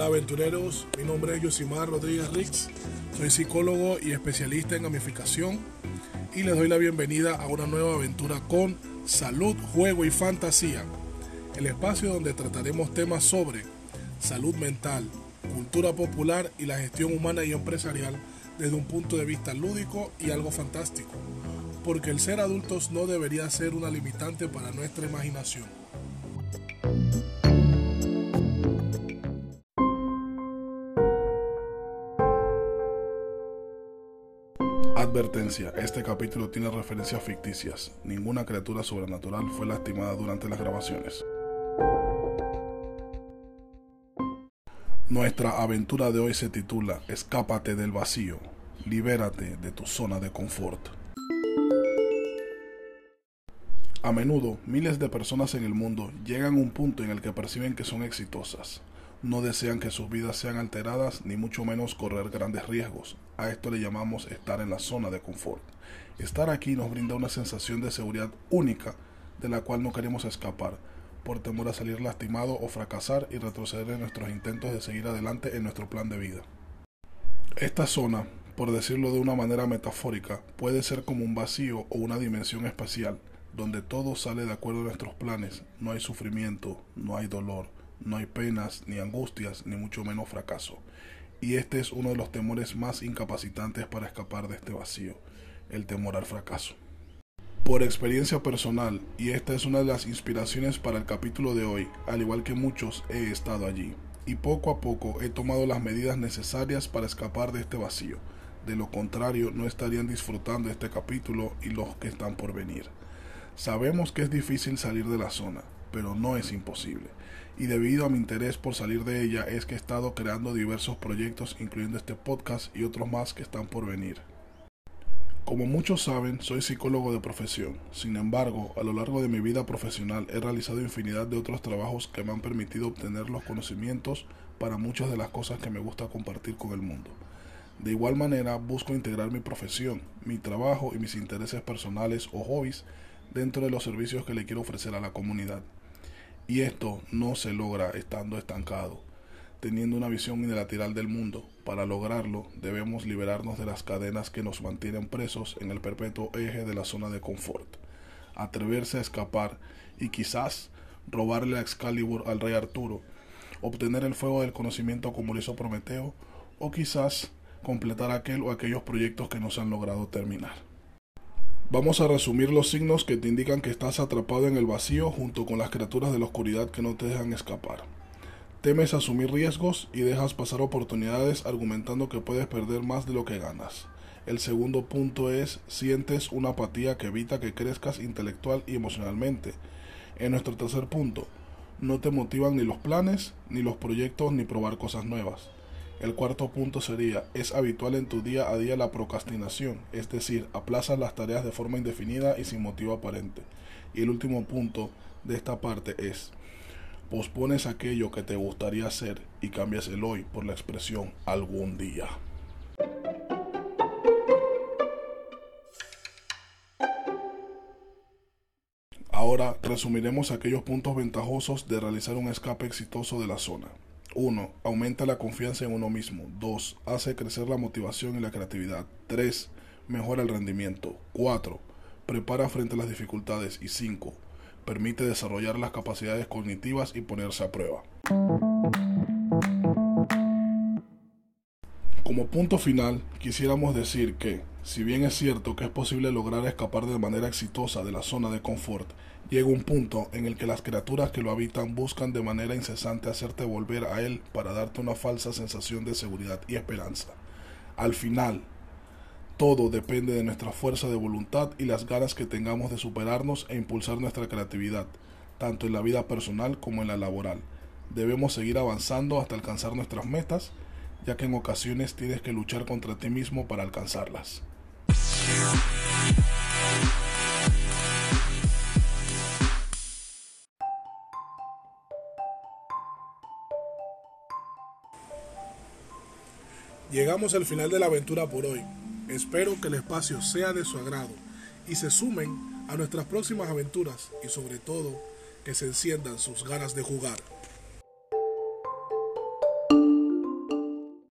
Hola aventureros, mi nombre es Yosimar Rodríguez Rix, soy psicólogo y especialista en gamificación y les doy la bienvenida a una nueva aventura con salud, juego y fantasía, el espacio donde trataremos temas sobre salud mental, cultura popular y la gestión humana y empresarial desde un punto de vista lúdico y algo fantástico, porque el ser adultos no debería ser una limitante para nuestra imaginación. Advertencia, este capítulo tiene referencias ficticias. Ninguna criatura sobrenatural fue lastimada durante las grabaciones. Nuestra aventura de hoy se titula Escápate del vacío, libérate de tu zona de confort. A menudo, miles de personas en el mundo llegan a un punto en el que perciben que son exitosas, no desean que sus vidas sean alteradas ni mucho menos correr grandes riesgos. A esto le llamamos estar en la zona de confort. Estar aquí nos brinda una sensación de seguridad única de la cual no queremos escapar por temor a salir lastimado o fracasar y retroceder en nuestros intentos de seguir adelante en nuestro plan de vida. Esta zona, por decirlo de una manera metafórica, puede ser como un vacío o una dimensión espacial, donde todo sale de acuerdo a nuestros planes, no hay sufrimiento, no hay dolor, no hay penas, ni angustias, ni mucho menos fracaso. Y este es uno de los temores más incapacitantes para escapar de este vacío, el temor al fracaso. Por experiencia personal, y esta es una de las inspiraciones para el capítulo de hoy, al igual que muchos, he estado allí, y poco a poco he tomado las medidas necesarias para escapar de este vacío. De lo contrario, no estarían disfrutando este capítulo y los que están por venir. Sabemos que es difícil salir de la zona, pero no es imposible y debido a mi interés por salir de ella es que he estado creando diversos proyectos incluyendo este podcast y otros más que están por venir. Como muchos saben, soy psicólogo de profesión. Sin embargo, a lo largo de mi vida profesional he realizado infinidad de otros trabajos que me han permitido obtener los conocimientos para muchas de las cosas que me gusta compartir con el mundo. De igual manera, busco integrar mi profesión, mi trabajo y mis intereses personales o hobbies dentro de los servicios que le quiero ofrecer a la comunidad. Y esto no se logra estando estancado, teniendo una visión unilateral del mundo. Para lograrlo debemos liberarnos de las cadenas que nos mantienen presos en el perpetuo eje de la zona de confort, atreverse a escapar y quizás robarle a Excalibur al rey Arturo, obtener el fuego del conocimiento como lo hizo Prometeo, o quizás completar aquel o aquellos proyectos que no se han logrado terminar. Vamos a resumir los signos que te indican que estás atrapado en el vacío junto con las criaturas de la oscuridad que no te dejan escapar. Temes asumir riesgos y dejas pasar oportunidades argumentando que puedes perder más de lo que ganas. El segundo punto es sientes una apatía que evita que crezcas intelectual y emocionalmente. En nuestro tercer punto, no te motivan ni los planes, ni los proyectos, ni probar cosas nuevas. El cuarto punto sería, es habitual en tu día a día la procrastinación, es decir, aplazas las tareas de forma indefinida y sin motivo aparente. Y el último punto de esta parte es, pospones aquello que te gustaría hacer y cambias el hoy por la expresión algún día. Ahora resumiremos aquellos puntos ventajosos de realizar un escape exitoso de la zona. 1. Aumenta la confianza en uno mismo. 2. Hace crecer la motivación y la creatividad. 3. Mejora el rendimiento. 4. Prepara frente a las dificultades. Y 5. Permite desarrollar las capacidades cognitivas y ponerse a prueba. Como punto final, quisiéramos decir que, si bien es cierto que es posible lograr escapar de manera exitosa de la zona de confort, llega un punto en el que las criaturas que lo habitan buscan de manera incesante hacerte volver a él para darte una falsa sensación de seguridad y esperanza. Al final, todo depende de nuestra fuerza de voluntad y las ganas que tengamos de superarnos e impulsar nuestra creatividad, tanto en la vida personal como en la laboral. Debemos seguir avanzando hasta alcanzar nuestras metas, ya que en ocasiones tienes que luchar contra ti mismo para alcanzarlas. Llegamos al final de la aventura por hoy. Espero que el espacio sea de su agrado y se sumen a nuestras próximas aventuras y sobre todo que se enciendan sus ganas de jugar.